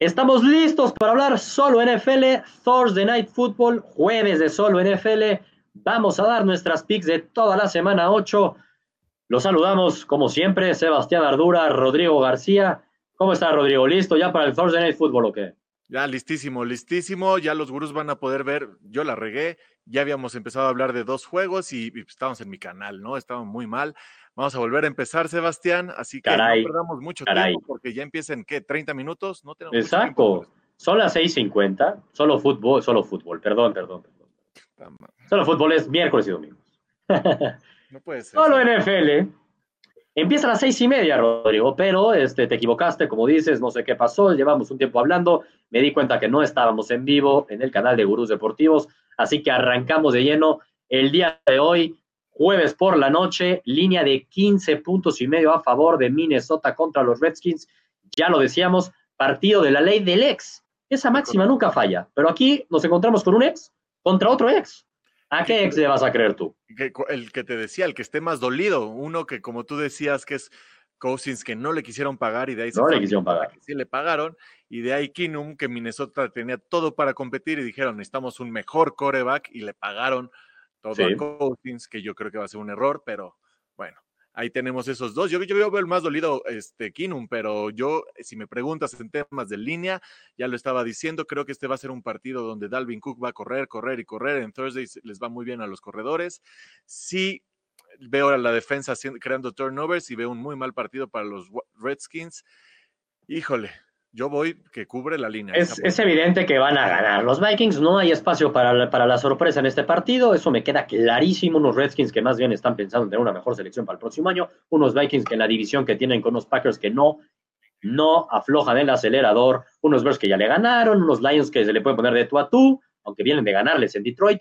Estamos listos para hablar solo NFL, Thursday Night Football, jueves de solo NFL. Vamos a dar nuestras picks de toda la semana 8. Los saludamos, como siempre, Sebastián Ardura, Rodrigo García. ¿Cómo está, Rodrigo? ¿Listo ya para el Thursday Night Football o qué? Ya listísimo, listísimo. Ya los gurús van a poder ver. Yo la regué. Ya habíamos empezado a hablar de dos juegos y, y estábamos en mi canal, ¿no? Estábamos muy mal. Vamos a volver a empezar, Sebastián. Así que no perdamos mucho tiempo porque ya empiezan, ¿qué? ¿30 minutos? No tenemos Exacto. Son las 6:50. Solo fútbol, solo fútbol. Perdón, perdón, perdón. Solo fútbol es miércoles y domingos. no puede ser. Solo NFL. Empieza a las seis y media, Rodrigo, pero este, te equivocaste, como dices, no sé qué pasó, llevamos un tiempo hablando, me di cuenta que no estábamos en vivo en el canal de Gurús Deportivos, así que arrancamos de lleno el día de hoy, jueves por la noche, línea de 15 puntos y medio a favor de Minnesota contra los Redskins, ya lo decíamos, partido de la ley del ex, esa máxima nunca falla, pero aquí nos encontramos con un ex contra otro ex. ¿A qué ex le vas a creer tú? el que te decía, el que esté más dolido, uno que como tú decías que es Cousins que no le quisieron pagar y de ahí no le quisieron pagar. sí le pagaron y de ahí Kinum que Minnesota tenía todo para competir y dijeron necesitamos un mejor coreback y le pagaron todo a Cousins que yo creo que va a ser un error, pero bueno, ahí tenemos esos dos. Yo, yo veo el más dolido, este, Kinum, pero yo, si me preguntas en temas de línea, ya lo estaba diciendo, creo que este va a ser un partido donde Dalvin Cook va a correr, correr y correr. En Thursday les va muy bien a los corredores. Sí, veo a la defensa creando turnovers y veo un muy mal partido para los Redskins. Híjole, yo voy que cubre la línea. Es, evidente que van a ganar. Los Vikings no hay espacio para la, para la sorpresa en este partido. Eso me queda clarísimo. Unos Redskins que más bien están pensando en tener una mejor selección para el próximo año. Unos Vikings que en la división que tienen con los Packers que no, no aflojan el acelerador. Unos Bears que ya le ganaron. Unos Lions que se le puede poner de tú a tú, aunque vienen de ganarles en Detroit.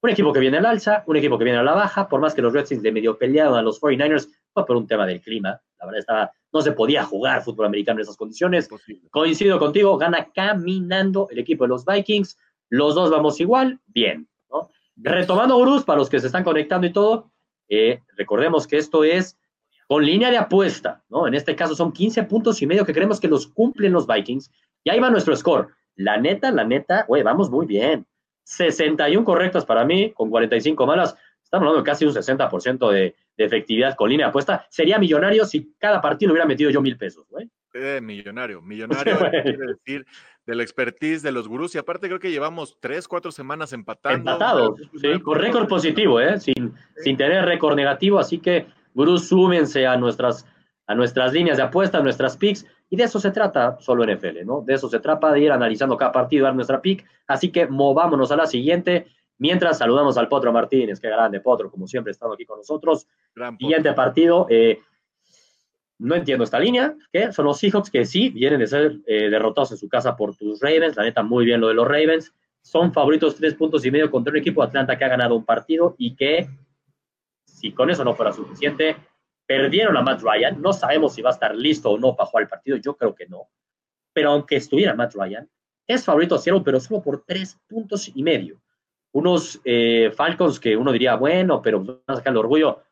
Un equipo que viene al alza, un equipo que viene a la baja. Por más que los Redskins de medio pelearon a los 49ers, fue por un tema del clima. La verdad estaba no se podía jugar fútbol americano en esas condiciones. Coincido contigo, gana caminando el equipo de los Vikings. Los dos vamos igual, bien. Retomando, Bruce, para los que se están conectando y todo, eh, recordemos que esto es con línea de apuesta, ¿no? En este caso son 15 puntos y medio que creemos que los cumplen los Vikings. Y ahí va nuestro score. La neta, la neta, güey, vamos muy bien. 61 correctas para mí, con 45 malas. Estamos hablando de casi un 60% de, de efectividad con línea de apuesta, sería millonario si cada partido hubiera metido yo mil pesos, güey. Eh, millonario, millonario quiere decir de la expertise de los gurús y aparte creo que llevamos tres, cuatro semanas empatando. Empatados, sí, con récord positivo, ¿eh? sin, sin tener récord negativo, así que gurús súmense a nuestras, a nuestras líneas de apuesta, a nuestras picks, y de eso se trata solo NFL, ¿no? De eso se trata, de ir analizando cada partido, dar nuestra pick, así que movámonos a la siguiente. Mientras saludamos al Potro Martínez, qué grande Potro, como siempre, estado aquí con nosotros. Siguiente partido. Eh, no entiendo esta línea, que son los Seahawks que sí vienen de ser eh, derrotados en su casa por tus Ravens. La neta, muy bien lo de los Ravens. Son favoritos tres puntos y medio contra un equipo de Atlanta que ha ganado un partido y que, si con eso no fuera suficiente, perdieron a Matt Ryan. No sabemos si va a estar listo o no para jugar el partido. Yo creo que no. Pero aunque estuviera Matt Ryan, es favorito a pero solo por tres puntos y medio unos eh, Falcons que uno diría, bueno, pero van a sacar el orgullo.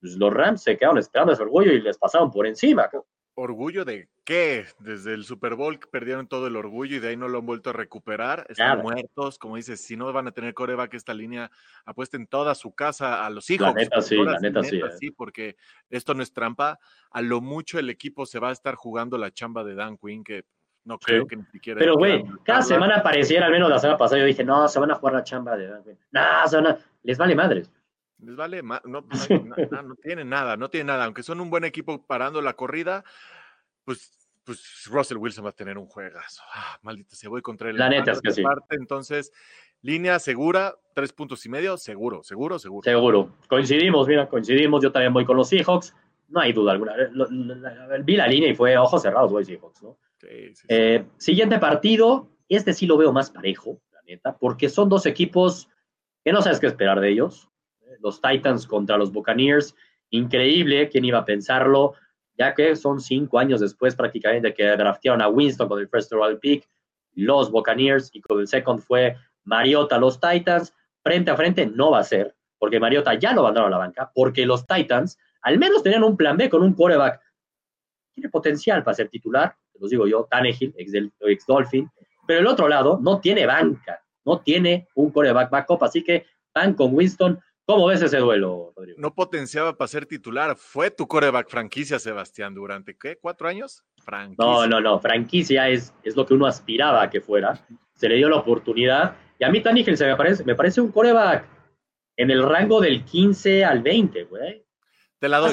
Pues los Rams se quedaron esperando ese orgullo y les pasaron por encima. ¿Orgullo de qué? Desde el Super Bowl perdieron todo el orgullo y de ahí no lo han vuelto a recuperar. Están muertos, como dices, si no van a tener coreback esta línea, apuesten toda su casa a los hijos. La neta sí, la neta, sí. Eh. sí. porque esto no es trampa. A lo mucho el equipo se va a estar jugando la chamba de Dan Quinn, que no creo que ni siquiera. Pero, güey, cada semana apareciera, al menos la semana pasada, yo dije, no, se van a jugar la chamba de. No, se van les vale madres. Les vale, no, no, no, tienen nada, no tienen nada. Aunque son un buen equipo parando la corrida, pues, pues Russell Wilson va a tener un juegazo. Ah, maldita se voy contra el. La neta es que sí. entonces, línea segura, tres puntos y medio, seguro, seguro, seguro. Seguro. Coincidimos, mira, coincidimos. Yo también voy con los Seahawks. No hay duda alguna. Vi la línea y fue ojos cerrados, güey, Seahawks, ¿no? Eh, siguiente partido, este sí lo veo más parejo, la neta, porque son dos equipos que no sabes qué esperar de ellos. Los Titans contra los Buccaneers, increíble, quién iba a pensarlo, ya que son cinco años después prácticamente que draftearon a Winston con el first overall pick, los Buccaneers, y con el second fue Mariota, los Titans, frente a frente no va a ser, porque Mariota ya lo mandaron a la banca, porque los Titans al menos tenían un plan B con un quarterback. Tiene potencial para ser titular, los digo yo, Tannehill, ex, del, ex Dolphin, pero el otro lado no tiene banca, no tiene un coreback backup, así que van con Winston. ¿Cómo ves ese duelo, Rodrigo? No potenciaba para ser titular. Fue tu coreback franquicia, Sebastián, durante ¿qué? ¿Cuatro años? Franquicia. No, no, no. Franquicia es, es lo que uno aspiraba a que fuera. Se le dio la oportunidad. Y a mí Tannehill se me parece, me parece un coreback en el rango del 15 al 20, güey. Te la doy.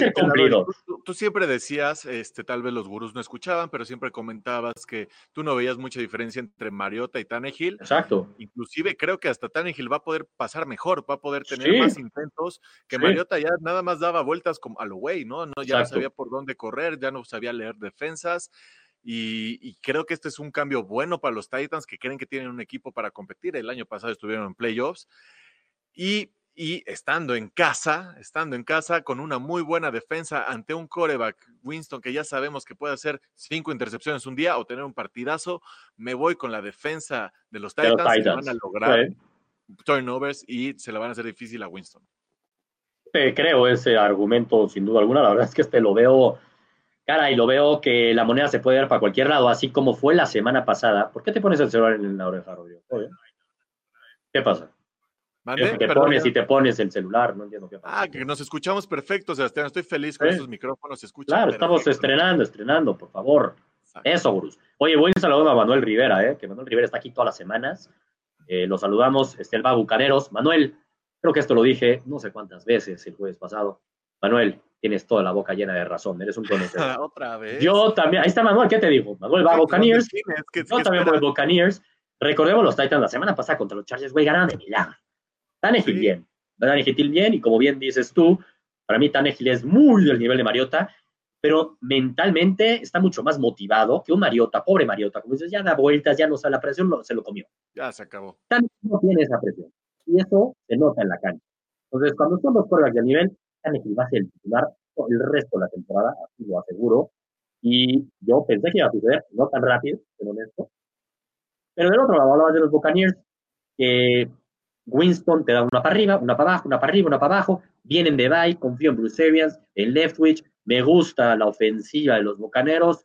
Tú, siempre decías, este, tal vez los gurús no escuchaban, pero siempre comentabas que tú no veías mucha diferencia entre Mariota y Tannehill. Exacto. Inclusive creo que hasta Tannehill va a poder pasar mejor, va a poder tener más intentos, que Mariota ya nada más daba vueltas como a lo güey, ¿no? no ya no sabía por dónde correr, ya no sabía leer defensas. Y, y, creo que este es un cambio bueno para los Titans que creen que tienen un equipo para competir. El año pasado estuvieron en playoffs. Y y estando en casa, estando en casa con una muy buena defensa ante un coreback, Winston, que ya sabemos que puede hacer cinco intercepciones un día o tener un partidazo, me voy con la defensa de los Titans, que van a lograr turnovers y se le van a hacer difícil a Winston. creo ese argumento sin duda alguna, la verdad es que este lo veo, cara, y lo veo que la moneda se puede dar para cualquier lado, así como fue la semana pasada. ¿Por qué te pones el celular en la oreja, Rodrigo? ¿Qué pasa? Te pones y te pones el celular, no entiendo qué pasa. Ah, que nos escuchamos perfecto, Sebastián. Estoy feliz con esos micrófonos. Se claro, estamos estrenando, estrenando, por favor. Eso, Bruce. Oye, voy a saludar a Manuel Rivera, ¿eh? que Manuel Rivera está aquí todas las semanas. Eh, lo saludamos, este, el Bucaneros. Manuel, creo que esto lo dije no sé cuántas veces el jueves pasado. Manuel, tienes toda la boca llena de razón, eres un conocedor. Otra vez. Yo también, ahí está Manuel, ¿qué te digo? Manuel va a Buccaneers. Yo también voy a Buccaneers. Recordemos los Titans la semana pasada contra los Chargers, güey, ganaron de milagro. Tannehill sí. bien, Tannehill bien, y como bien dices tú, para mí Tannehill es muy del nivel de Mariota, pero mentalmente está mucho más motivado que un Mariota, pobre Mariota, como dices, ya da vueltas, ya no sale la presión, se lo comió. Ya se acabó. Tannehill no tiene esa presión, y eso se nota en la cancha. Entonces, cuando son los quarterbacks de nivel, Tannehill va a ser el titular el resto de la temporada, así lo aseguro, y yo pensé que iba a suceder, no tan rápido, pero honesto. Pero del otro lado, hablabas de los Buccaneers, que Winston te da una para arriba, una para abajo, una para arriba, una para abajo. Vienen de bye, confío en Bruce Arians, en Leftwich. Me gusta la ofensiva de los Bocaneros.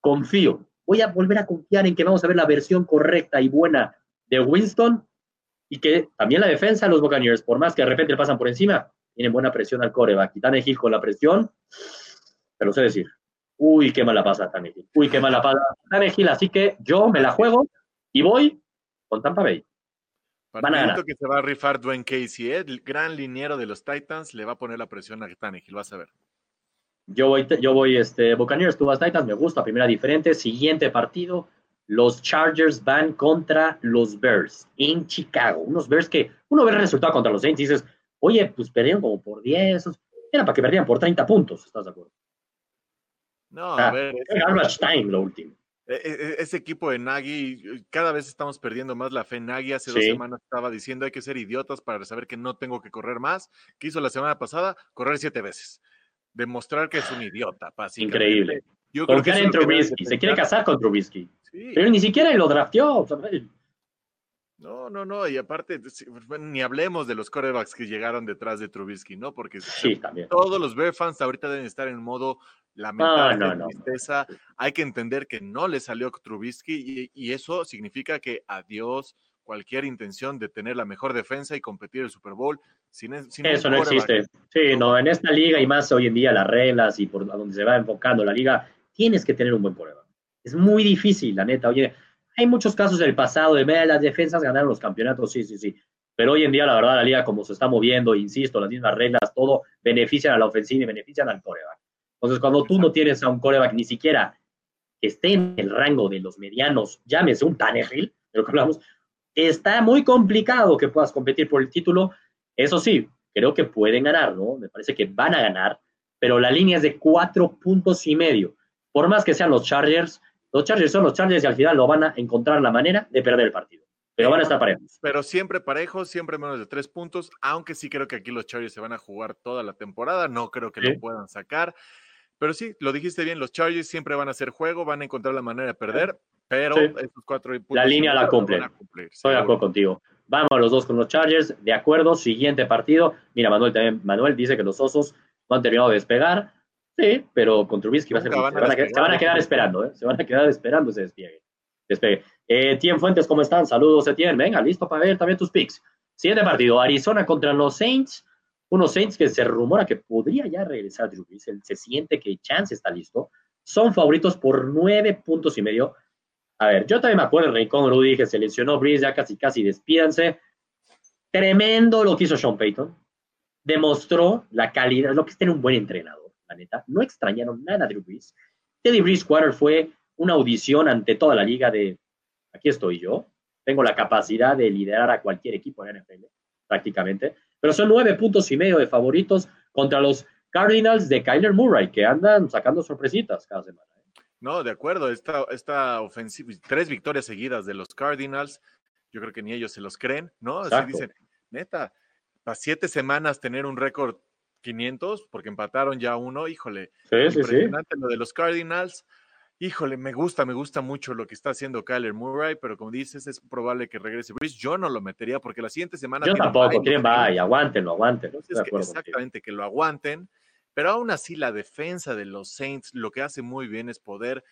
Confío. Voy a volver a confiar en que vamos a ver la versión correcta y buena de Winston y que también la defensa de los Buccaneers, por más que de repente le pasan por encima, tienen buena presión al coreback. Y Tannehill con la presión, te lo sé decir. Uy, qué mala pasa Tannehill. Uy, qué mala pasa Tannehill. Así que yo me la juego y voy con Tampa Bay. Partidito que se va a rifar Dwayne Casey, ¿eh? el gran liniero de los Titans, le va a poner la presión a Tannehill, vas a ver. Yo voy, yo voy, este, Buccaneers, tú vas Titans, me gusta, primera diferente. Siguiente partido, los Chargers van contra los Bears en Chicago. Unos Bears que uno ve el resultado contra los Saints y dices, oye, pues perdieron como por 10, era para que perdieran por 30 puntos, ¿estás de acuerdo? No, a ver. Garbage time lo último. E, e, ese equipo de Nagy, cada vez estamos perdiendo más la fe. Nagy hace dos semanas estaba diciendo hay que ser idiotas para saber que no tengo que correr más. ¿Qué hizo la semana pasada? Correr siete veces. Demostrar que es un idiota. Increíble. Yo creo que en Trubisky. Se quiere casar con Trubisky. Pero ni siquiera lo drafteó. No, no, no, y aparte, ni hablemos de los corebacks que llegaron detrás de Trubisky, ¿no? Porque todos los Bear fans ahorita deben estar en modo lamentable, tristeza. Hay que entender que no le salió Trubisky y, eso significa que adiós cualquier intención de tener la mejor defensa y competir el Super Bowl. Sin, eso no existe. Sí, no, en esta liga y más hoy en día las reglas y por donde se va enfocando la liga, tienes que tener un buen coreback. Es muy difícil, la neta. Oye, hay muchos casos del pasado de ver las defensas ganaron los campeonatos, sí, sí, sí. Pero hoy en día, la verdad, la liga como se está moviendo, insisto, las mismas reglas, todo benefician a la ofensiva y benefician al coreback. Entonces, cuando tú no tienes a un coreback ni siquiera que esté en el rango de los medianos, llámese un Tannehill, de lo que hablamos, está muy complicado que puedas competir por el título. Eso sí, creo que pueden ganar, ¿no? Me parece que van a ganar, pero la línea es de cuatro puntos y medio. Por más que sean los Chargers, los Chargers son los Chargers y al final lo van a encontrar la manera de perder el partido. Pero van a estar parejos. Pero siempre parejos, siempre menos de tres puntos, aunque sí creo que aquí los Chargers se van a jugar toda la temporada, no creo que lo puedan sacar. Pero sí, lo dijiste bien, los Chargers siempre van a hacer juego, van a encontrar la manera de perder, pero esos cuatro puntos... La línea la cumplen. Estoy de acuerdo contigo. Vamos los dos con los Chargers, de acuerdo, siguiente partido. Mira, Manuel también, Manuel dice que los Osos no han terminado de despegar. Sí, pero con Trubisky va a ser. se, van a, quedar esperando, ¿eh? Se van a quedar esperando ese despliegue. despegue. Eh, Tien Fuentes, ¿cómo están? Saludos, Etienne. Venga, listo para ver también tus picks. Siguiente partido, Arizona contra los Saints. Unos Saints que se rumora que podría ya regresar Drew Se siente que Chance está listo. Son favoritos por nueve puntos y medio. A ver, yo también me acuerdo, Rincón Rudy, que se lesionó ya casi, casi despídanse. Tremendo lo que hizo Sean Payton. Demostró la calidad, lo que es tener un buen entrenador, la neta. No extrañaron nada a Drew Brees. Teddy Bridgewater fue una audición ante toda la liga de aquí estoy yo, tengo la capacidad de liderar a cualquier equipo en NFL, prácticamente, pero son nueve puntos y medio de favoritos contra los Cardinals de Kyler Murray, que andan sacando sorpresitas cada semana. ¿eh? No, de acuerdo, esta, esta ofensiva, tres victorias seguidas de los Cardinals, yo creo que ni ellos se los creen, ¿no? Así dicen, neta, a siete semanas tener un récord 500, porque empataron ya uno, híjole, sí, impresionante lo de los Cardinals. Híjole, me gusta, me gusta mucho lo que está haciendo Kyler Murray, pero como dices, es probable que regrese Brice. Yo no lo metería porque la siguiente semana. Yo tampoco, quieren y aguántenlo, aguanten. exactamente, que lo aguanten. Pero aún así, la defensa de los Saints lo que hace muy bien es poder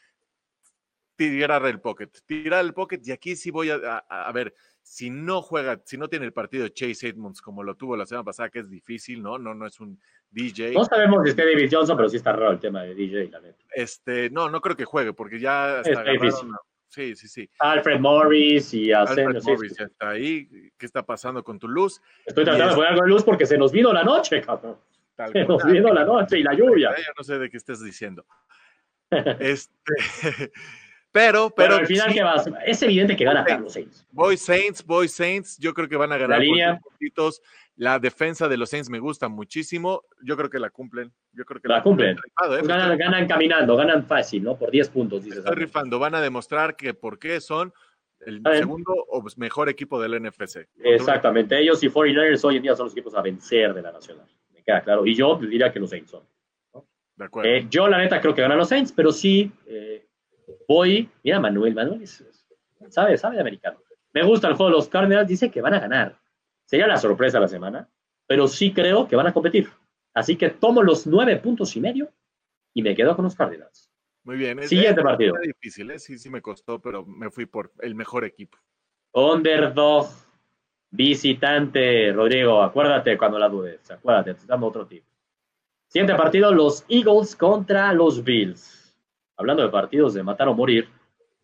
tirar el pocket, tirar el pocket. Y aquí sí voy a, a ver, si no juega, si no tiene el partido Chase Edmonds como lo tuvo la semana pasada, que es difícil, ¿no? No, no es un DJ. No sabemos si es David Johnson, pero sí está raro el tema de DJ, la neta. Este, no, no creo que juegue, porque ya está difícil. Sí, sí, sí. Alfred Morris y Alfred Morris ya está ahí. ¿Qué está pasando con tu luz? Estoy tratando de jugar con luz porque se nos vino la noche, cabrón. se nos vino la noche y la lluvia. Yo no sé de qué estés diciendo. este, pero, pero. al final, ¿qué vas? Es evidente que gana los Saints. Voy Saints, voy Saints. Yo creo que van a ganar. La línea. La defensa de los Saints me gusta muchísimo. Yo creo que la cumplen. Yo creo que la, cumplen. ¿eh? ganan, caminando, ganan fácil, ¿no? Por 10 puntos, dices. Estoy rifando. Van a demostrar que por qué son el segundo o mejor equipo del NFC. Exactamente. Ellos y 49ers hoy en día son los equipos a vencer de la Nacional. Me queda claro. Y yo diría que los Saints son. De acuerdo. Eh, yo, la neta, creo que ganan los Saints, pero sí. Eh, voy, mira Manuel, Manuel sabe, sabe de americano. Me gusta el juego de los Cardinals, dice que van a ganar. Sería la sorpresa de la semana, pero sí creo que van a competir. Así que tomo los nueve puntos y medio y me quedo con los Cardinals. Muy bien. Siguiente partido. difícil, ¿eh? sí, sí me costó, pero me fui por el mejor equipo. Underdog, visitante, Rodrigo, acuérdate cuando la dudes, acuérdate, te dando otro tip. Siguiente partido, los Eagles contra los Bills hablando de partidos de matar o morir,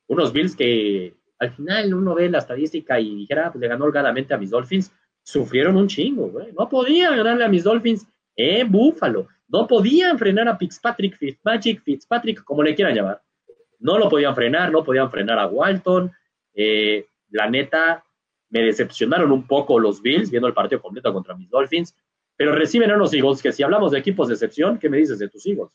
unos Bills que al final uno ve la estadística y dijera, pues le ganó holgadamente a mis Dolphins, sufrieron un chingo, güey. No podían ganarle a mis Dolphins en Buffalo. No podían frenar a Fitzpatrick, Fitzmagic, Fitzpatrick, como le quieran llamar. No lo podían frenar, no podían frenar a Walton. Eh, la neta, me decepcionaron un poco los Bills viendo el partido completo contra mis Dolphins, pero reciben a unos Eagles que si hablamos de equipos de excepción, ¿qué me dices de tus Eagles?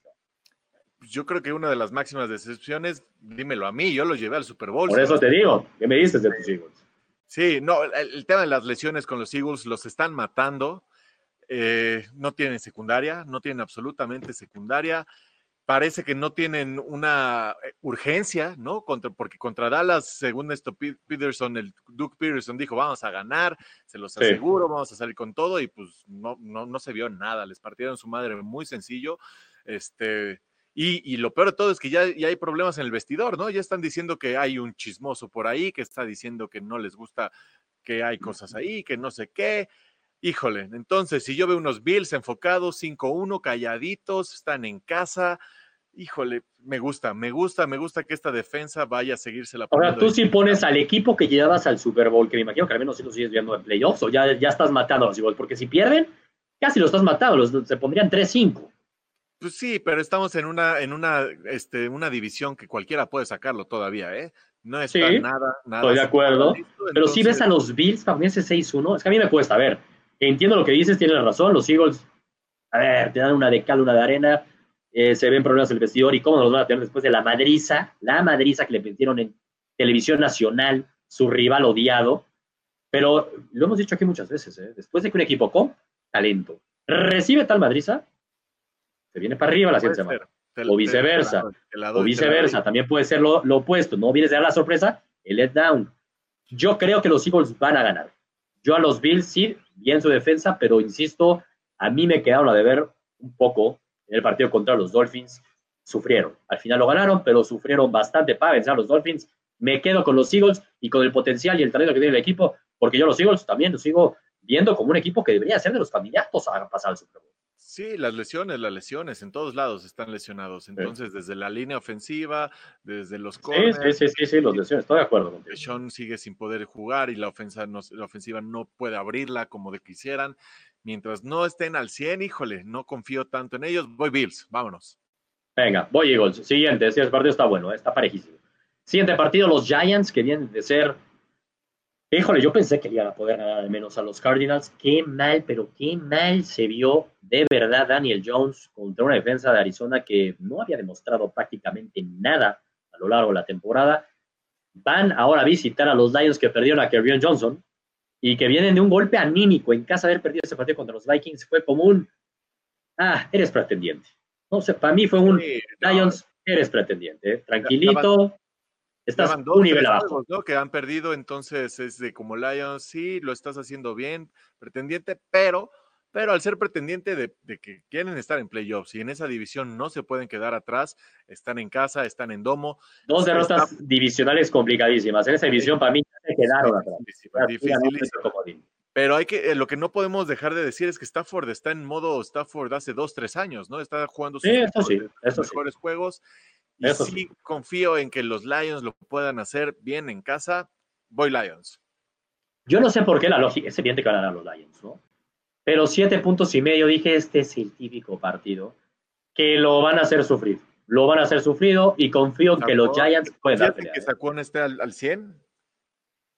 Yo creo que una de las máximas decepciones, dímelo a mí, yo lo llevé al Super Bowl. Por eso te digo, ¿qué me dices de tus Eagles? Sí, no, el, tema de las lesiones con los Eagles los están matando. Eh, no tienen secundaria, no tienen absolutamente secundaria. Parece que no tienen una eh, urgencia, ¿no? Contra, porque contra Dallas, según esto, Peterson, el Duke Peterson dijo, vamos a ganar, se los aseguro, vamos a salir con todo, y pues no, no, no se vio nada, les partieron su madre muy sencillo. Este, y, lo peor de todo es que ya, hay problemas en el vestidor, ¿no? Ya están diciendo que hay un chismoso por ahí, que está diciendo que no les gusta que hay cosas ahí, que no sé qué. Híjole, entonces, si yo veo unos Bills enfocados, 5-1, calladitos, están en casa, híjole, me gusta, me gusta, me gusta que esta defensa vaya a seguirse la Ahora, tú sí pones al equipo que llevas al Super Bowl, que me imagino que al menos si lo sigues viendo en playoffs, o ya, ya estás matando a los Eagles, porque si pierden, casi lo estás matando, los, se pondrían 3-5. Pues sí, pero estamos en una, en una, este, una división que cualquiera puede sacarlo todavía, ¿eh? No está nada, nada. Estoy de acuerdo. pero si ves a los Bills para ese 6-1, es que a mí me cuesta, a ver, entiendo lo que dices, tienes razón, los Eagles, a ver, te dan una de cal, una de arena, eh, se ven problemas en el vestidor y cómo los van a tener después de la madriza, la madriza que le metieron en televisión nacional, su rival odiado. Pero lo hemos dicho aquí muchas veces, ¿eh? después de que un equipo con talento recibe tal madriza, se viene para arriba la siguiente semana. o viceversa. o viceversa. También puede ser lo, opuesto. No vienes a dar la sorpresa, el let down. Yo creo que los Eagles van a ganar. Yo a los Bills sí, bien su defensa, pero insisto, a mí me quedaron a deber un poco en el partido contra los Dolphins, sufrieron. Al final lo ganaron, pero sufrieron bastante para vencer a los Dolphins. Me quedo con los Eagles y con el potencial y el talento que tiene el equipo, porque yo los Eagles también los sigo viendo como un equipo que debería ser de los candidatos a pasar al Super Bowl. Sí, las lesiones, las lesiones, en todos lados están lesionados. Entonces, desde la línea ofensiva, desde los corners. Sí, sí, sí, sí, los lesiones, estoy de acuerdo contigo. Sean sigue sin poder jugar y la, ofensa la ofensiva no puede abrirla como de quisieran. Mientras no estén al 100, híjole, no confío tanto en ellos. Voy Bills, vámonos. Venga, voy Eagles. Siguiente, este partido está bueno, está parejísimo. Siguiente partido, los Giants, que vienen de ser Híjole, yo pensé que iban a poder ganar al menos a los Cardinals. Qué mal, pero qué mal se vio de verdad Daniel Jones contra una defensa de Arizona que no había demostrado prácticamente nada a lo largo de la temporada. Van ahora a visitar a los Lions que perdieron a Kerryon Johnson y que vienen de un golpe anímico en casa de haber perdido ese partido contra los Vikings. Fue como un, ah, eres pretendiente. No sé, para mí fue un Lions, eres pretendiente. ¿eh? Tranquilito, Estás un nivel abajo. Que han perdido, entonces es de como Lions, sí, lo estás haciendo bien, pretendiente, pero, pero al ser pretendiente de, que quieren estar en playoffs y en esa división no se pueden quedar atrás, están en casa, están en domo. Dos derrotas divisionales complicadísimas. En esa división para mí se quedaron atrás. Pero hay que, eh, lo que no podemos dejar de decir es que Stafford está en modo Stafford hace dos, tres años, ¿no? Está jugando sus mejores juegos y sí confío en que los Lions lo puedan hacer bien en casa. Voy Lions. Yo no sé por qué la lógica, es evidente que van a ganar los Lions, ¿no? Pero siete puntos y medio, dije, este es el típico partido que lo van a hacer sufrir. Lo van a hacer sufrido y confío en que los Giants pueden dar pelea. que Saquon esté al, al 100?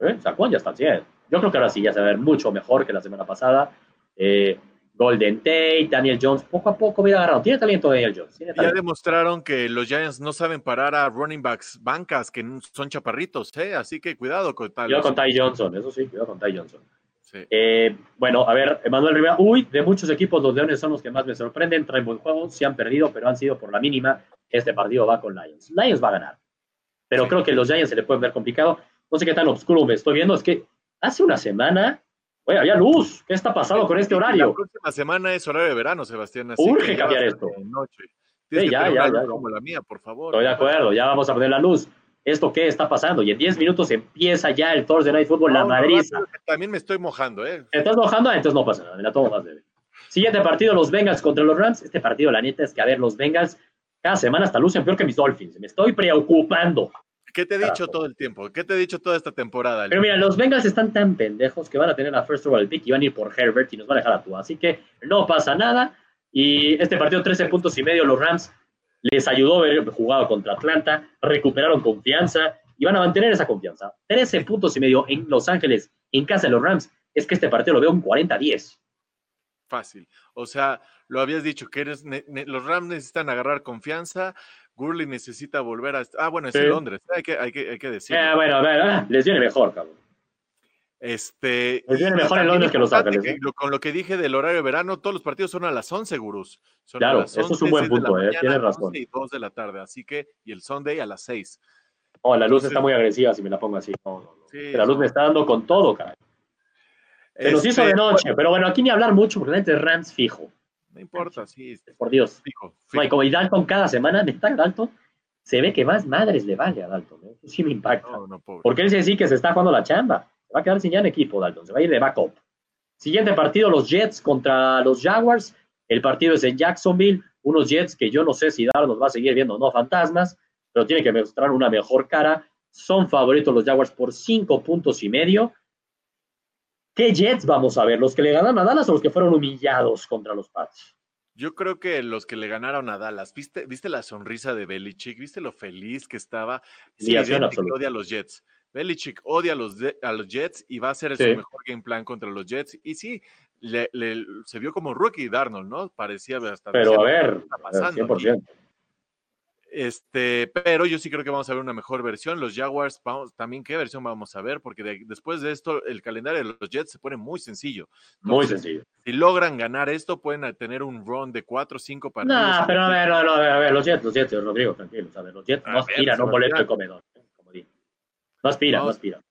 ¿Eh? Saquon ya está al 100. Yo creo que ahora sí ya se va a ver mucho mejor que la semana pasada. Eh, Golden Tate, Daniel Jones, poco a poco viene agarrado. Tiene talento Daniel Jones. Ya demostraron que los Giants no saben parar a running backs bancas que son chaparritos, ¿eh? así que cuidado con tal. Cuidado con Ty Johnson, eso sí, cuidado con Ty Johnson. Eh, bueno, a ver, Emanuel Rivera. Uy, de muchos equipos, los Leones son los que más me sorprenden. Traen buen juego, se han perdido, pero han sido por la mínima. Este partido va con Lions. Lions va a ganar. Pero creo que los Giants se le pueden ver complicado. No sé qué tan oscuro me estoy viendo. Es que hace una semana Oye, había luz. ¿Qué está pasando con este horario? La próxima semana es horario de verano, Sebastián. Así Urge cambiar esto. Noche. Sí, ya, ya, ya, Como la mía, por favor. Estoy de acuerdo, ya vamos a poner la luz. ¿Esto qué está pasando? Y en 10 minutos empieza ya el Thursday Night Football, la Madrid. también me estoy mojando, ¿eh? ¿Estás mojando? Ah, entonces no pasa nada, me la tomo más leve. Siguiente partido, los Bengals contra los Rams. Este partido, la neta, es que a ver, los Bengals cada semana hasta lucen peor que mis Dolphins. Me estoy preocupando. ¿Qué te he dicho todo el tiempo? ¿Qué te he dicho toda esta temporada? Pero mira, los Bengals están tan pendejos que van a tener la first overall pick y van a ir por Herbert y nos van a dejar a tú. Así que no pasa nada. Y este partido, 13 puntos y medio, los Rams les ayudó a haber jugado contra Atlanta, recuperaron confianza y van a mantener esa confianza. 13 puntos y medio en Los Ángeles, en casa de los Rams. Es que este partido lo veo un 40-10. Fácil. O sea, lo habías dicho, que eres, los Rams necesitan agarrar confianza Gurley necesita volver a... Ah, bueno, es en Londres, hay que, hay que, hay que decir. Eh, bueno, a ver, ah, les viene mejor, cabrón. Este, les viene mejor en Londres que Los Ángeles. ¿eh? con lo que dije del horario de verano, todos los partidos son a las 11, gurús. claro, eso es un buen punto, eh, tienes razón. y 2 de la tarde, así que, y el Sunday a las 6. Oh, la luz está muy agresiva si me la pongo así. la luz me está dando con todo, caray. Se nos hizo de este, noche, pero bueno, aquí ni hablar mucho porque la gente es Rams fijo. No importa, sí. Por Dios. Fijo, y como Dalton cada semana, está Dalton, se ve que más madres le vale a Dalton. ¿eh? Sí me impacta. Porque él se dice que se está jugando la chamba. Se va a quedar sin ya en equipo, Dalton. Se va a ir de backup. Siguiente partido, los Jets contra los Jaguars. El partido es en Jacksonville. Unos Jets que yo no sé si Dalton nos va a seguir viendo, no fantasmas, pero tiene que mostrar una mejor cara. Son favoritos los Jaguars por cinco puntos y medio. ¿Qué Jets vamos a ver? ¿Los que le ganan a Dallas o los que fueron humillados contra los Pats? Yo creo que los que le ganaron a Dallas, ¿viste, ¿viste la sonrisa de Belichick? ¿Viste lo feliz que estaba? Sí, odia a los Jets. Belichick odia a los, a los Jets y va a hacer su mejor game plan contra los Jets. Y sí, le, se vio como rookie Darnold, ¿no? Parecía hasta... Pero a ver, 100%. Este, pero yo sí creo que vamos a ver una mejor versión. Los Jaguars, vamos, también qué versión vamos a ver, porque después de esto, el calendario de los Jets se pone muy sencillo. muy sencillo. Si logran ganar esto, pueden tener un run de 4 o 5 partidos. No, pero a ver, no, no, a ver, los Jets, los Jets, Rodrigo, tranquilo, a ver, los Jets no aspiran un boleto de comedor, como. No aspiran, no, aspiran.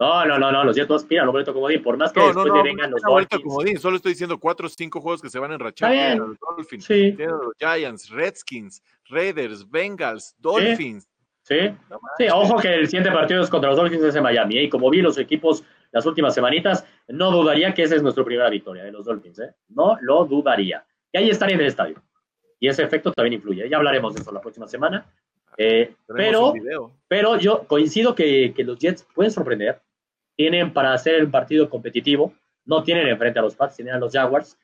No, no, no, no, los Jets no aspiran al boleto comodín, por más que No, después no, le no, vengan los Dolphins. comodín, solo estoy diciendo cuatro o cinco juegos que se van a enrachar. Bien. Los Dolphins, Sí, los Giants, Redskins, Raiders, Bengals, Dolphins. sí. Sí, ojo que el siguiente partido es contra los Dolphins es en Miami. ¿eh? Y como vi los equipos las últimas semanitas, no dudaría que esa es nuestra primera victoria de los Dolphins. ¿eh? No lo dudaría. Y ahí estaré en el estadio. Y ese efecto también influye. Ya hablaremos de eso la próxima semana. Eh, pero, un pero yo coincido que, que los Jets pueden sorprender. Tienen para hacer el partido competitivo. No tienen enfrente a los Pats, tienen a los Jaguars.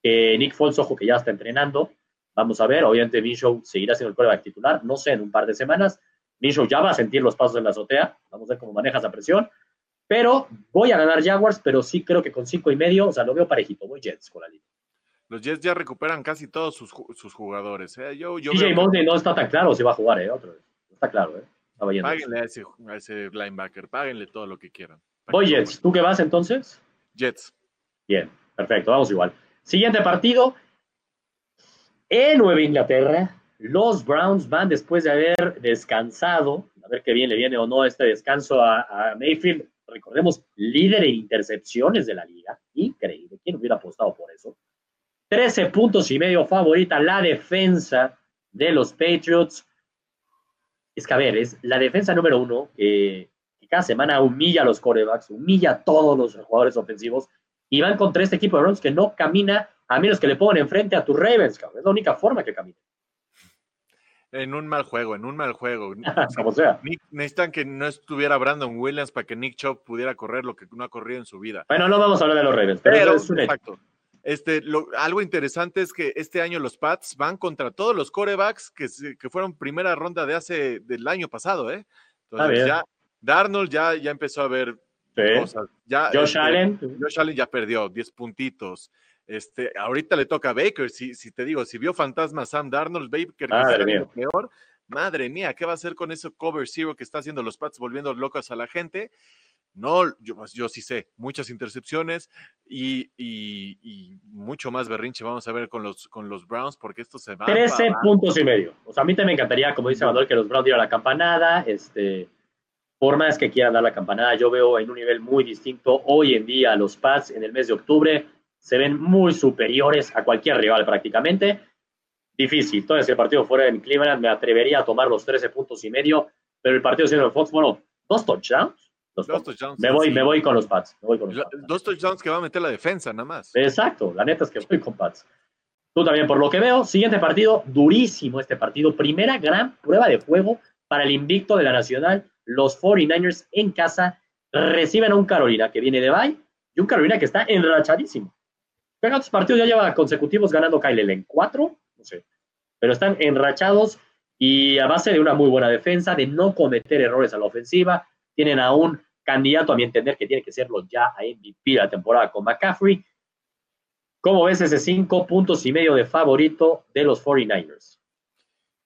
que Nick Foles, ojo, que ya está entrenando. Vamos a ver. Obviamente, Minshew seguirá siendo el quarterback titular. No sé, en un par de semanas. Minshew ya va a sentir los pasos en la azotea. Vamos a ver cómo maneja esa presión. Pero voy a ganar Jaguars, pero sí creo que con cinco y medio, o sea, lo veo parejito. Voy Jets con la liga. Los Jets ya recuperan casi todos sus, sus jugadores. ¿eh? Yo, yo TJ veo- no está tan claro si va a jugar, ¿eh? Otra vez. No está claro, ¿eh? Páguenle a ese, a ese linebacker, páguenle todo lo que quieran. Voy Jets. ¿Tú qué vas entonces? Jets. Bien, perfecto, vamos igual. Siguiente partido. En Nueva Inglaterra, los Browns van después de haber descansado, a ver qué bien le viene o no este descanso a, a Mayfield. Recordemos, líder en intercepciones de la liga. Increíble. ¿Quién hubiera apostado por eso? 13 puntos y medio favorita la defensa de los Patriots. Es que, a ver, es la defensa número uno que, que cada semana humilla a los corebacks, humilla a todos los jugadores ofensivos y van contra este equipo de Browns que no camina a menos que le pongan enfrente a tus Ravens, cabrón. Es la única forma que camina. En un mal juego, en un mal juego. Como sea. Nick- necesitan que no estuviera Brandon Williams para que Nick Chubb pudiera correr lo que no ha corrido en su vida. Bueno, no vamos a hablar de los Ravens, pero, es un hecho. exacto. Este, lo- algo interesante es que este año los Pats van contra todos los corebacks que, que fueron primera ronda de hace del año pasado, ¿eh? Ah, Entonces bien. ya Darnold ya, ya empezó a ver Sí. cosas. Ya, Josh este, Allen, Josh Allen ya perdió 10 puntitos. Este, ahorita le toca a Baker. Si, si te digo, si vio fantasma Sam Darnold, Baker que Madre está mía. peor. Madre mía, ¿qué va a hacer con ese cover zero que está haciendo los Pats volviendo locos a la gente? No, yo, pues, yo sí sé, muchas intercepciones y, y- y mucho más berrinche vamos a ver con los, con los Browns porque esto se va. 13 puntos y medio. O sea, a mí también me encantaría, como dice Manuel, que los Browns dieran la campanada. Este, por más que quieran dar la campanada, yo veo en un nivel muy distinto hoy en día los Pats en el mes de octubre. Se ven muy superiores a cualquier rival prácticamente. Difícil. Entonces, el partido fuera en Cleveland, me atrevería a tomar los 13 puntos y medio. Pero el partido siendo en Fox, bueno, dos touchdowns. Dos Dos touchdowns. Me voy, sí. me voy con los Pats. Me voy con los Pats. Dos touchdowns que va a meter la defensa, nada más. Exacto, la neta es que voy con Pats. Tú también, por lo que veo. Siguiente partido, durísimo este partido. Primera gran prueba de juego para el invicto de la Nacional. Los 49ers en casa reciben a un Carolina que viene de bye y un Carolina que está enrachadísimo. ¿Cuántos partidos ya lleva consecutivos ganando Kyle en cuatro? No sé. Pero están enrachados y a base de una muy buena defensa, de no cometer errores a la ofensiva, tienen a un candidato, a mi entender, que tiene que serlo ya a MVP la temporada con McCaffrey. ¿Cómo ves ese cinco puntos y medio de favorito de los 49ers?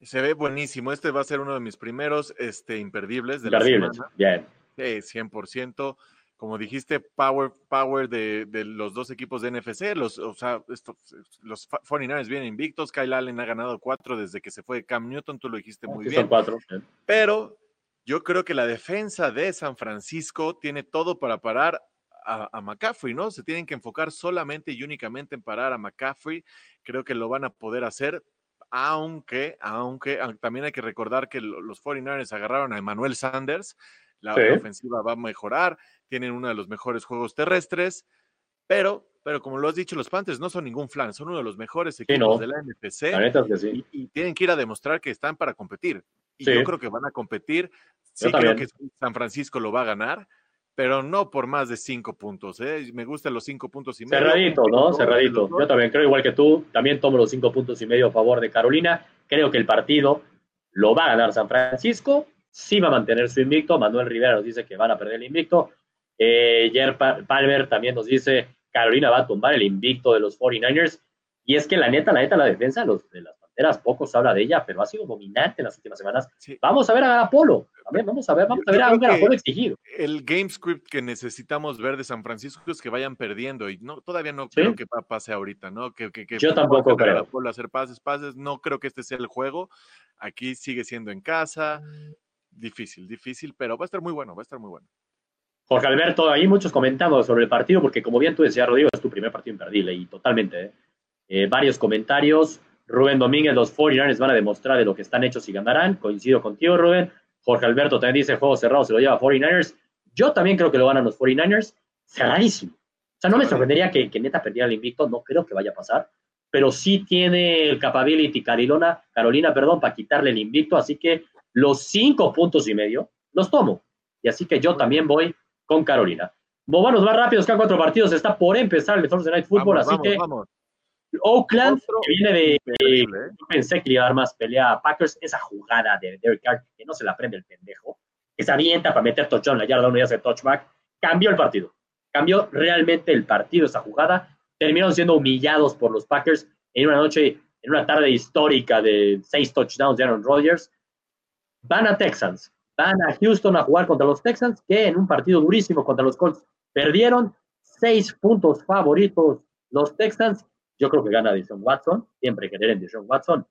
Se ve buenísimo. Este va a ser uno de mis primeros este, imperdibles de la Terribles. semana. Bien. Sí, 100%. Como dijiste, power, power de, de los dos equipos de NFC. Los, o sea, estos, los 49ers vienen invictos. Kyle Allen ha ganado cuatro desde que se fue Cam Newton. Tú lo dijiste muy Aquí bien. son cuatro. Bien. Pero yo creo que la defensa de San Francisco tiene todo para parar a, a McCaffrey, ¿no? Se tienen que enfocar solamente y únicamente en parar a McCaffrey. Creo que lo van a poder hacer, aunque, aunque, también hay que recordar que lo- los 49ers agarraron a Emmanuel Sanders. La, Sí. la ofensiva va a mejorar, tienen uno de los mejores juegos terrestres, pero, pero como lo has dicho, los Panthers no son ningún flan, son uno de los mejores equipos no. de la NFC La neta es que sí. y, y tienen que ir a demostrar que están para competir. Y Sí. yo creo que van a competir. Sí creo que San Francisco lo va a ganar, pero no por más de cinco puntos. ¿eh? Me gustan los cinco puntos y medio. Cerradito, ¿no? Cerradito. Yo también creo igual que tú. También tomo los cinco puntos y medio a favor de Carolina. Creo que el partido lo va a ganar San Francisco. Sí va a mantener su invicto. Manuel Rivera nos dice que van a perder el invicto. Eh, Jer Pa- Palmer también nos dice Carolina va a tumbar el invicto de los 49ers. Y es que la neta, la neta, la defensa los, de las Panteras, poco se habla de ella, pero ha sido dominante en las últimas semanas. Sí. Vamos a ver a Garapolo. Vamos a ver, vamos a Yo ver a un Garapolo exigido. El game script que necesitamos ver de San Francisco es que vayan perdiendo y no todavía no Sí. creo que pa- pase ahorita, ¿no? Que, que, que Yo tampoco creo. Garoppolo a hacer pases, pases. No creo que este sea el juego. Aquí sigue siendo en casa. Difícil, difícil, pero va a estar muy bueno, va a estar muy bueno. Jorge Alberto, hay muchos comentarios sobre el partido, porque como bien tú decías, Rodrigo, es tu primer partido imperdible y totalmente. ¿eh? Eh, varios comentarios. Rubén Domínguez, los 49ers van a demostrar de lo que están hechos y ganarán. Coincido contigo, Rubén. Jorge Alberto también dice, juego cerrado se lo lleva 49ers. Yo también creo que lo ganan los 49ers. Cerradísimo. O sea, no me sorprendería que, que neta perdiera el invicto, no creo que vaya a pasar, pero sí tiene el capability Carolina, Carolina, perdón, para quitarle el invicto, así que los cinco puntos y medio los tomo. Y así que yo también voy con Carolina. Vamos más rápidos, que cuatro partidos, está por empezar el Thursday Night Football, así que Oakland, que viene de, ¿eh? pensé que iba a dar más pelea a Packers, esa jugada de Derek Carr, que no se la prende el pendejo, que se avienta para meter touchdown la yarda uno y hace touchback, cambió el partido. Cambió realmente el partido esa jugada. Terminaron siendo humillados por los Packers en una noche, en una tarde histórica de seis touchdowns de Aaron Rodgers. Van a Texans, van a Houston a jugar contra los Texans, que en un partido durísimo contra los Colts perdieron seis puntos favoritos los Texans. Yo creo que gana Deshaun Watson, siempre querer en Deshaun Watson.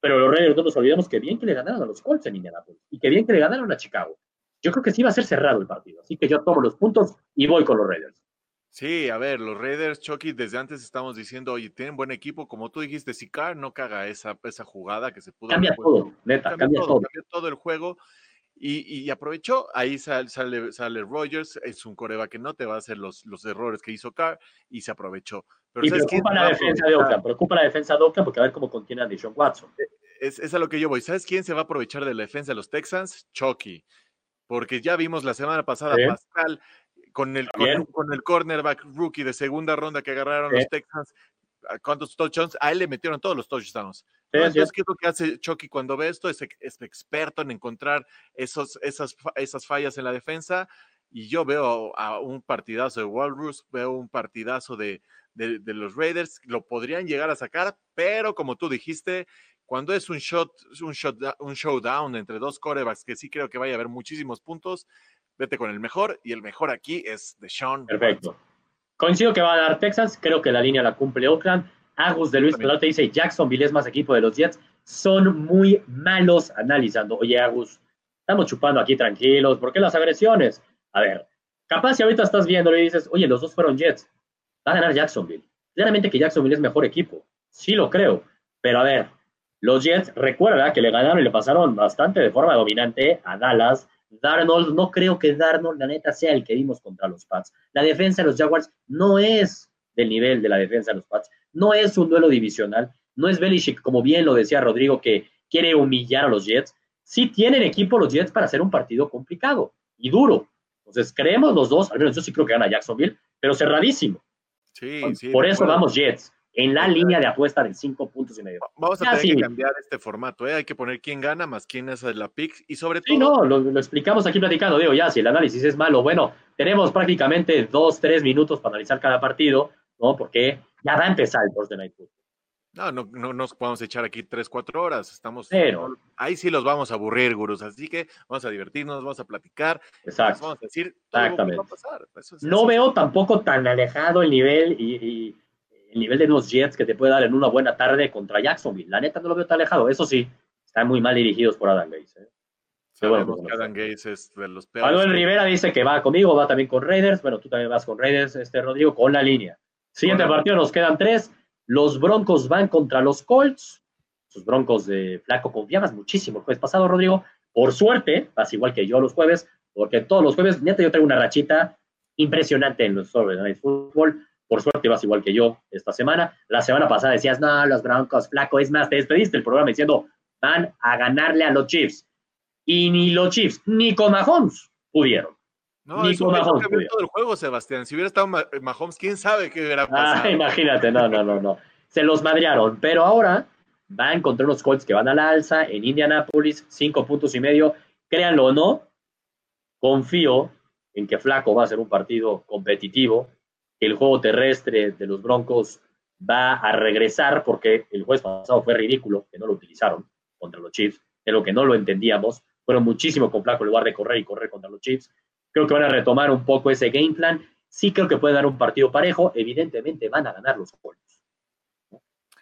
Pero los Raiders no nos olvidamos que bien que le ganaron a los Colts en Indianapolis y que bien que le ganaron a Chicago. Yo creo que sí va a ser cerrado el partido. Así que yo tomo los puntos y voy con los Raiders. Sí, a ver, los Raiders, Chucky, desde antes estamos diciendo, oye, tienen buen equipo, como tú dijiste, si Carr no caga esa, esa jugada que se pudo... Cambia todo, neta, cambia, todo, Cambia todo el juego y, aprovechó, ahí sale, sale, Rogers, es un coreba que no te va a hacer los, los errores que hizo Carr y se aprovechó. Pero y preocupa la defensa de Oakland, preocupa la defensa de Oakland porque a ver cómo contiene a Deshaun Watson. E, es, es a lo que yo voy. ¿Sabes quién se va a aprovechar de la defensa de los Texans? Chucky porque ya vimos la semana pasada Pascal con el, con, el cornerback rookie de segunda ronda que agarraron los Texans. ¿Cuántos touchdowns? A él le metieron todos los touchdowns. Entonces, ¿qué es lo que hace Chucky cuando ve esto? Es, experto en encontrar esos, esas, esas fallas en la defensa. Y yo veo a un partidazo de Walrus, veo un partidazo de, de, de, los Raiders, lo podrían llegar a sacar, pero como tú dijiste, cuando es un shot, un shot, un showdown entre dos corebacks, que sí creo que vaya a haber muchísimos puntos, vete con el mejor, y el mejor aquí es de Sean. Perfecto. Coincido que va a dar Texas, creo que la línea la cumple Oakland. Agus de Luis te dice, Jacksonville es más equipo de los Jets. Son muy malos analizando. Oye, Agus, estamos chupando aquí tranquilos. ¿Por qué las agresiones? A ver, capaz si ahorita estás viendo y dices, oye, los dos fueron Jets. Va a ganar Jacksonville. Claramente que Jacksonville es mejor equipo. Sí lo creo. Pero a ver, los Jets, recuerda que le ganaron y le pasaron bastante de forma dominante a Dallas. Darnold, no creo que Darnold, la neta, sea el que vimos contra los Pats. La defensa de los Jaguars no es del nivel de la defensa de los Pats. No es un duelo divisional. No es Belichick, como bien lo decía Rodrigo, que quiere humillar a los Jets. Sí tienen equipo los Jets para hacer un partido complicado y duro. Entonces, creemos los dos, al menos yo sí creo que gana Jacksonville, pero cerradísimo. Sí, sí. Por eso vamos Jets en la línea de apuesta de cinco puntos y medio. Vamos a tener que cambiar este formato, ¿eh? hay que poner quién gana más quién es la pick y sobre todo. Sí, no, lo, explicamos aquí platicando, digo, ya, si el análisis es malo, bueno, tenemos prácticamente dos, tres minutos para analizar cada partido, ¿no? Porque ya va a empezar el Thursday Night Football. No, no, no nos podemos echar aquí tres, cuatro horas. Estamos. Pero, ahí sí los vamos a aburrir, gurús. Así que vamos a divertirnos, vamos a platicar. Exacto. Vamos a decir Exactamente. Va a pasar. no veo tampoco tan alejado el nivel y el nivel de unos Jets que te puede dar en una buena tarde contra Jacksonville. La neta no lo veo tan alejado. Eso sí, están muy mal dirigidos por Adam Gaze. ¿eh? Bueno, pues, Adam Gaze es de los peores. Manuel Rivera dice que va conmigo, va también con Raiders. Bueno, tú también vas con Raiders, este Rodrigo, con la línea. Siguiente partido, nos quedan tres. Los Broncos van contra los Colts. Sus Broncos de Flaco confiabas muchísimo el jueves pasado, Rodrigo. Por suerte, vas igual que yo los jueves, porque todos los jueves, neta, yo tengo una rachita impresionante en los sobre Fútbol por suerte vas igual que yo esta semana. La semana pasada decías, no, los Broncos, flaco. Es más, te despediste el programa diciendo, van a ganarle a los Chiefs. Y ni los Chiefs, ni con Mahomes pudieron. No, ni con Mahomes pudieron. todo el juego, Sebastián. Si hubiera estado Mahomes, quién sabe qué hubiera ah, pasado. Ah, imagínate, no, no, no, no. Se los madrearon. Pero ahora van contra unos Colts que van a la alza en Indianapolis, cinco puntos y medio. Créanlo o no, confío en que Flaco va a ser un partido competitivo, el juego terrestre de los Broncos va a regresar porque el jueves pasado fue ridículo que no lo utilizaron contra los Chiefs, de lo que no lo entendíamos. Fueron muchísimo con Flaco en lugar de correr y correr contra los Chiefs. Creo que van a retomar un poco ese game plan. Sí creo que puede dar un partido parejo. Evidentemente van a ganar los Colts.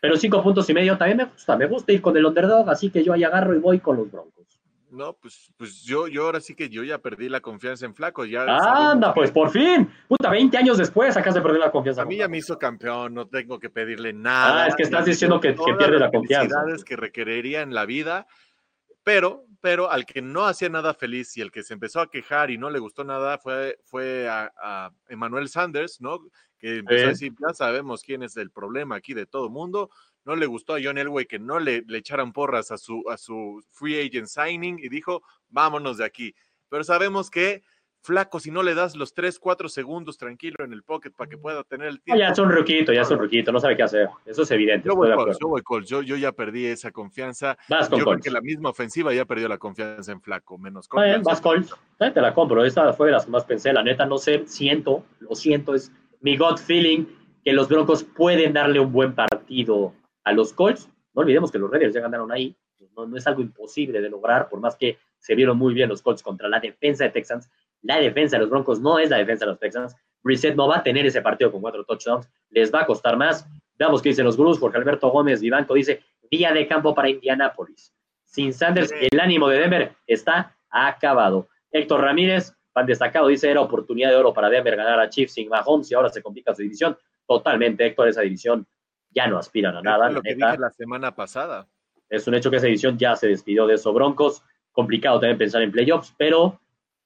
Pero cinco puntos y medio también me gusta. Me gusta ir con el underdog, así que yo ahí agarro y voy con los Broncos. No, pues, pues yo, yo ahora sí que yo ya perdí la confianza en Flaco. Ya Anda, pues por fin. Puta, 20 años después acá de perder la confianza. A mí ya me hizo campeón, no tengo que pedirle nada. Ah, es que estás diciendo que, que pierde la confianza. que requeriría en la vida, pero, pero al que no hacía nada feliz y el que se empezó a quejar y no le gustó nada fue, fue a, a Emmanuel Sanders, ¿no? Que empezó a decir, ya sabemos quién es el problema aquí de todo mundo no le gustó a John Elway que no le, le echaran porras a su, a su free agent signing y dijo, vámonos de aquí. Pero sabemos que flaco si no le das los 3, 4 segundos tranquilo en el pocket para que pueda tener el tiempo. ya es un ruquito, ya es un ruquito, no sabe qué hacer. Eso es evidente. Yo voy, Colts, yo, voy yo, yo, ya perdí esa confianza. Vas con yo creo que la misma ofensiva ya perdió la confianza en flaco, menos Colts. vas Colts, te la compro. Esta fue de las que más pensé. La neta, no sé, siento, lo siento, es mi gut feeling que los Broncos pueden darle un buen partido a los Colts. No olvidemos que los Raiders ya ganaron ahí. No, no, es algo imposible de lograr, por más que se vieron muy bien los Colts contra la defensa de Texans. La defensa de los Broncos no es la defensa de los Texans. Brissett no va a tener ese partido con cuatro touchdowns. Les va a costar más. Veamos qué dicen los Gurus. Jorge Alberto Gómez Vivanco dice: Día de campo para Indianápolis. Sin Sanders, el ánimo de Denver está acabado. Héctor Ramírez, fan destacado, dice: Era oportunidad de oro para Denver ganar a Chiefs sin Mahomes y ahora se complica su división. Totalmente, Héctor, esa división ya no aspiran a nada. Es lo que dije la semana pasada. Es un hecho que esa edición ya se despidió de esos Broncos. Complicado también pensar en playoffs, pero,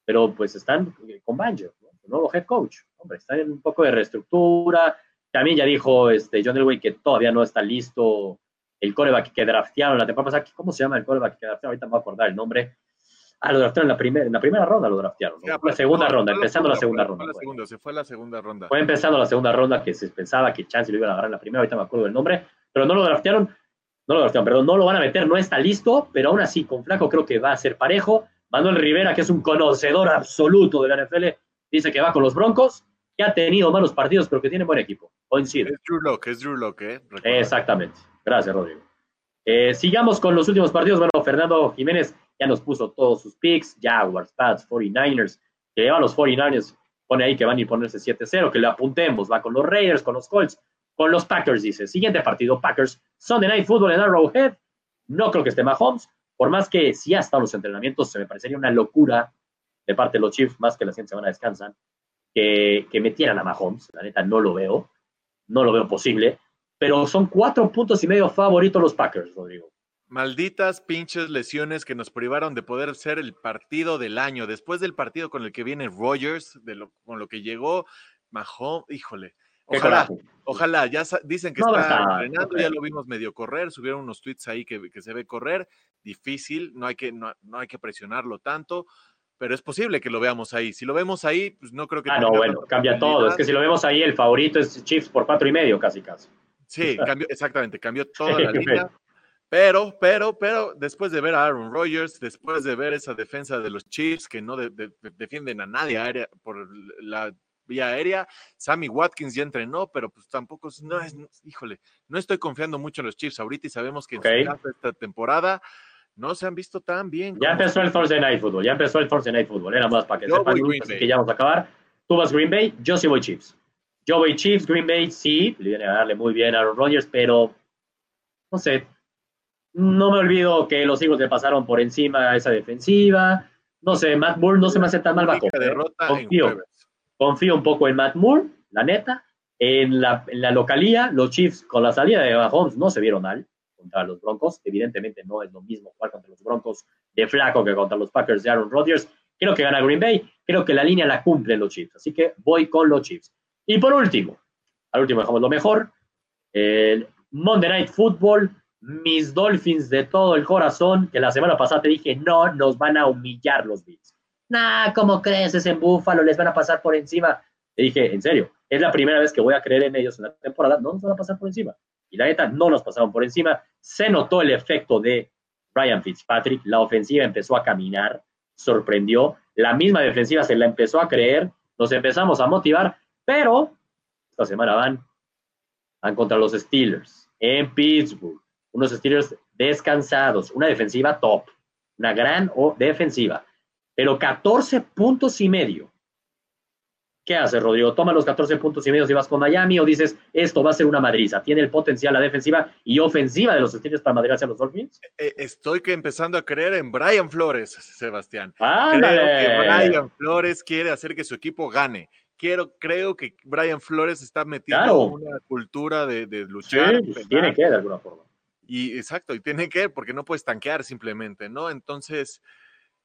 pero pues están con Banjo, nuevo head coach. Hombre, están en un poco de reestructura. También ya dijo este John Elway que todavía no está listo el coreback que draftearon la temporada pasada. ¿Cómo se llama el coreback que draftearon? Ahorita me voy a acordar el nombre. Ah, lo draftearon en la, primera en la primera ronda, lo draftearon. la segunda ronda, empezando la segunda, ronda. Fue la segunda, se fue la segunda ronda. Fue empezando la segunda ronda que se pensaba que Chance lo iba a agarrar en la primera, ahorita me acuerdo del nombre, pero no lo draftearon, no lo draftearon, perdón, no lo van a meter, no está listo, pero aún así con Flaco creo que va a ser parejo. Manuel Rivera, que es un conocedor absoluto de la NFL, dice que va con los Broncos, que ha tenido malos partidos, pero que tiene buen equipo. Coincide. Es Drew Locke, es Drew Locke, ¿eh? Exactamente. Gracias, Rodrigo. Eh, sigamos con los últimos partidos. Bueno, Fernando Jiménez ya nos puso todos sus picks, Jaguars, Pats, 49ers, que llevan los 49ers, pone ahí que van a ir ponerse 7-0, que le apuntemos, va con los Raiders, con los Colts, con los Packers, dice. Siguiente partido, Packers, Sunday Night Football en Arrowhead. No creo que esté Mahomes, por más que si ha estado los entrenamientos, se me parecería una locura de parte de los Chiefs, más que la siguiente semana descansan, que, que metieran a Mahomes. La neta, no lo veo, no lo veo posible, pero son cuatro puntos y medio favoritos los Packers, Rodrigo. Malditas pinches lesiones que nos privaron de poder ser el partido del año. Después del partido con el que viene Rogers, de lo, con lo que llegó Mahomes, híjole. Ojalá, ojalá, ya dicen que está entrenando, ya lo vimos medio correr, subieron unos tweets ahí que, se ve correr, difícil, no hay, que, no, hay que presionarlo tanto, pero es posible que lo veamos ahí. Si lo vemos ahí, pues no creo que... Ah, no, bueno, cambia todo. Es que si lo vemos ahí, el favorito es Chiefs por cuatro y medio, casi, casi. Sí, cambió, exactamente, cambió toda la línea. Pero, pero, pero, después de ver a Aaron Rodgers, después de ver esa defensa de los Chiefs que no defienden a nadie aérea, por la vía aérea, Sammy Watkins ya entrenó, pero pues tampoco, no es, híjole, no estoy confiando mucho en los Chiefs ahorita y sabemos que en esta temporada no se han visto tan bien. Ya empezó el Thursday Night Football, ya empezó el Thursday Night Football, era más para que sepan que ya vamos a acabar. Tú vas Green Bay, yo sí voy Chiefs. Yo voy Chiefs, Green Bay, sí, le viene a darle muy bien a Aaron Rodgers, pero no sé, no me olvido que los Eagles le pasaron por encima a esa defensiva. No sé, Matt Moore no se me hace tan mal bajo. Confío, confío un poco en Matt Moore, la neta. En la, en la localía, los Chiefs con la salida de Mahomes no se vieron mal contra los Broncos. Evidentemente no es lo mismo jugar contra los Broncos de Flaco que contra los Packers de Aaron Rodgers. Creo que gana Green Bay. Creo que la línea la cumplen los Chiefs. Así que voy con los Chiefs. Y por último, al último dejamos lo mejor. El Monday Night Football mis Dolphins de todo el corazón, que la semana pasada te dije, no, nos van a humillar los Bills. Nah, ¿cómo crees? Es en Búfalo, les van a pasar por encima. Te dije, en serio, es la primera vez que voy a creer en ellos en la temporada, no nos van a pasar por encima. Y la neta, no nos pasaron por encima. Se notó el efecto de Ryan Fitzpatrick, la ofensiva empezó a caminar, sorprendió, la misma defensiva se la empezó a creer, nos empezamos a motivar, pero esta semana van, van contra los Steelers en Pittsburgh. Unos Steelers descansados, una defensiva top, una gran defensiva, pero 14 puntos y medio ¿Qué haces, Rodrigo? ¿Toma los 14 puntos y medio si vas con Miami o dices esto va a ser una madriza? ¿Tiene el potencial la defensiva y ofensiva de los Steelers para madrirse a los Dolphins? Eh, estoy que empezando a creer en Brian Flores, Sebastián. ¡Ándale! Creo que Brian Flores quiere hacer que su equipo gane. Quiero, creo que Brian Flores está metiendo una cultura de, luchar. Sí, pues, tiene que de alguna forma. Y exacto, y tiene que, porque no puedes tanquear simplemente, ¿no? Entonces,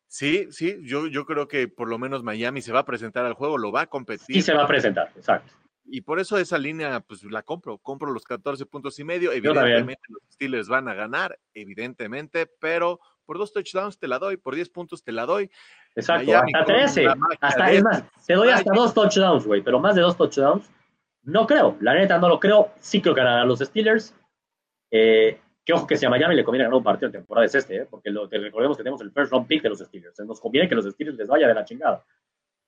Sí, sí, yo, yo creo que por lo menos Miami se va a presentar al juego, lo va a competir. Y se va a presentar, exacto. Y por eso esa línea, pues la compro, compro los 14 puntos y medio. Evidentemente los Steelers van a ganar, evidentemente, pero por dos touchdowns te la doy, por 10 puntos te la doy. Exacto, hasta 13. Hasta, es más, te doy hasta dos touchdowns, güey, pero más de dos touchdowns, no creo. La neta no lo creo. Sí creo que ganarán los Steelers. Eh, que ojo que si a Miami le conviene ganar un partido de temporada es este, ¿eh? porque lo, recordemos que tenemos el first round pick de los Steelers. Nos conviene que los Steelers les vaya de la chingada.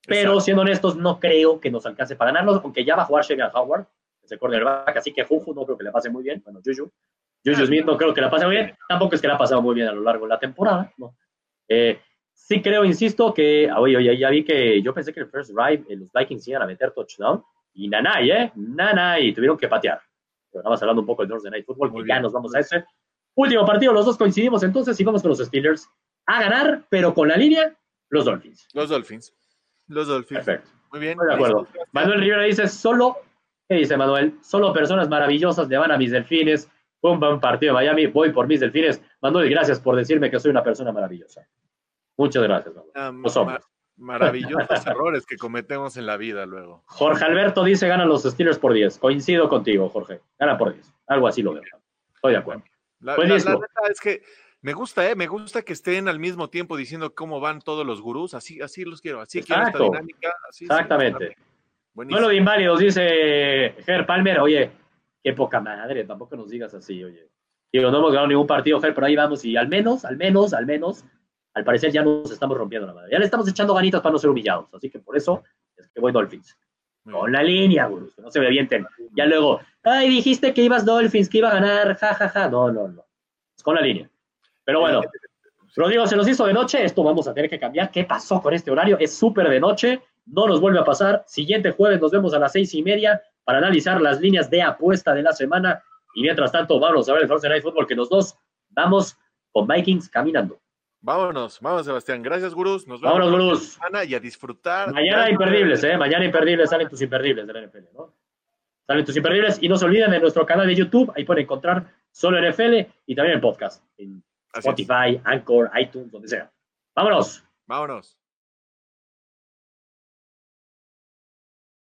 Pero siendo honestos, no creo que nos alcance para ganarlos, aunque ya va a jugar Shane Howard, ese cornerback, así que Juju no creo que le pase muy bien. Bueno, Juju. Juju Smith no creo que la pase muy bien. Tampoco es que la ha pasado muy bien a lo largo de la temporada. ¿no? Eh, sí creo, insisto, que, oye, oye, ya vi que yo pensé que el first drive eh, los Vikings iban a meter touchdown. Y Nanay, ¿eh? Nanay, tuvieron que patear. Pero nada más hablando un poco del Thursday Night Football, que ya nos vamos a ese. Último partido, los dos coincidimos entonces y vamos con los Steelers a ganar, pero con la línea, los Dolphins. Los Dolphins. Los Dolphins. Perfecto. Muy bien. de acuerdo. Manuel Rivera dice, solo, ¿qué dice Manuel? Solo personas maravillosas le van a mis delfines. Fue un buen partido de Miami, voy por mis delfines. Manuel, gracias por decirme que soy una persona maravillosa. Muchas gracias, Manuel. Ah, maravillosos errores que cometemos en la vida luego. Jorge Alberto dice, ganan los Steelers por 10. Coincido contigo, Jorge. Gana por 10. Algo así lo veo. Estoy de acuerdo. La, pues es que me gusta, ¿eh? Me gusta que estén al mismo tiempo diciendo cómo van todos los gurús. Así, así los quiero. Así quiero esta dinámica. Exactamente. Bueno, de inválidos, dice Ger Palmer. Oye, qué poca madre. Tampoco nos digas así, oye. Digo, no hemos ganado ningún partido, Ger, pero ahí vamos. Y al menos, al menos, al menos, al parecer ya nos estamos rompiendo la madre. Ya le estamos echando ganitas para no ser humillados. Así que por eso es que voy Dolphins. Con la línea, gurús, que no se me avienten. Ya luego, ay, dijiste que ibas Dolphins, que iba a ganar, jajaja. Ja, ja. No, no, no. Es con la línea. Pero bueno, Rodrigo, se nos hizo de noche, esto vamos a tener que cambiar. ¿Qué pasó con este horario? Es súper de noche, no nos vuelve a pasar. Siguiente jueves nos vemos a las seis y media para analizar las líneas de apuesta de la semana. Y mientras tanto, vamos a ver el Thursday Night Football, que los dos vamos con Vikings caminando. Vámonos, vamos Sebastián. Gracias, gurús. Nos vemos Vámonos, gurús. Mañana y a disfrutar. Mañana imperdibles, ¿eh? Mañana imperdibles, salen tus imperdibles de la NFL, ¿no? Salen tus imperdibles y no se olviden de nuestro canal de YouTube, ahí pueden encontrar solo NFL y también el podcast en Spotify, Anchor, iTunes, donde sea. Vámonos. Vámonos.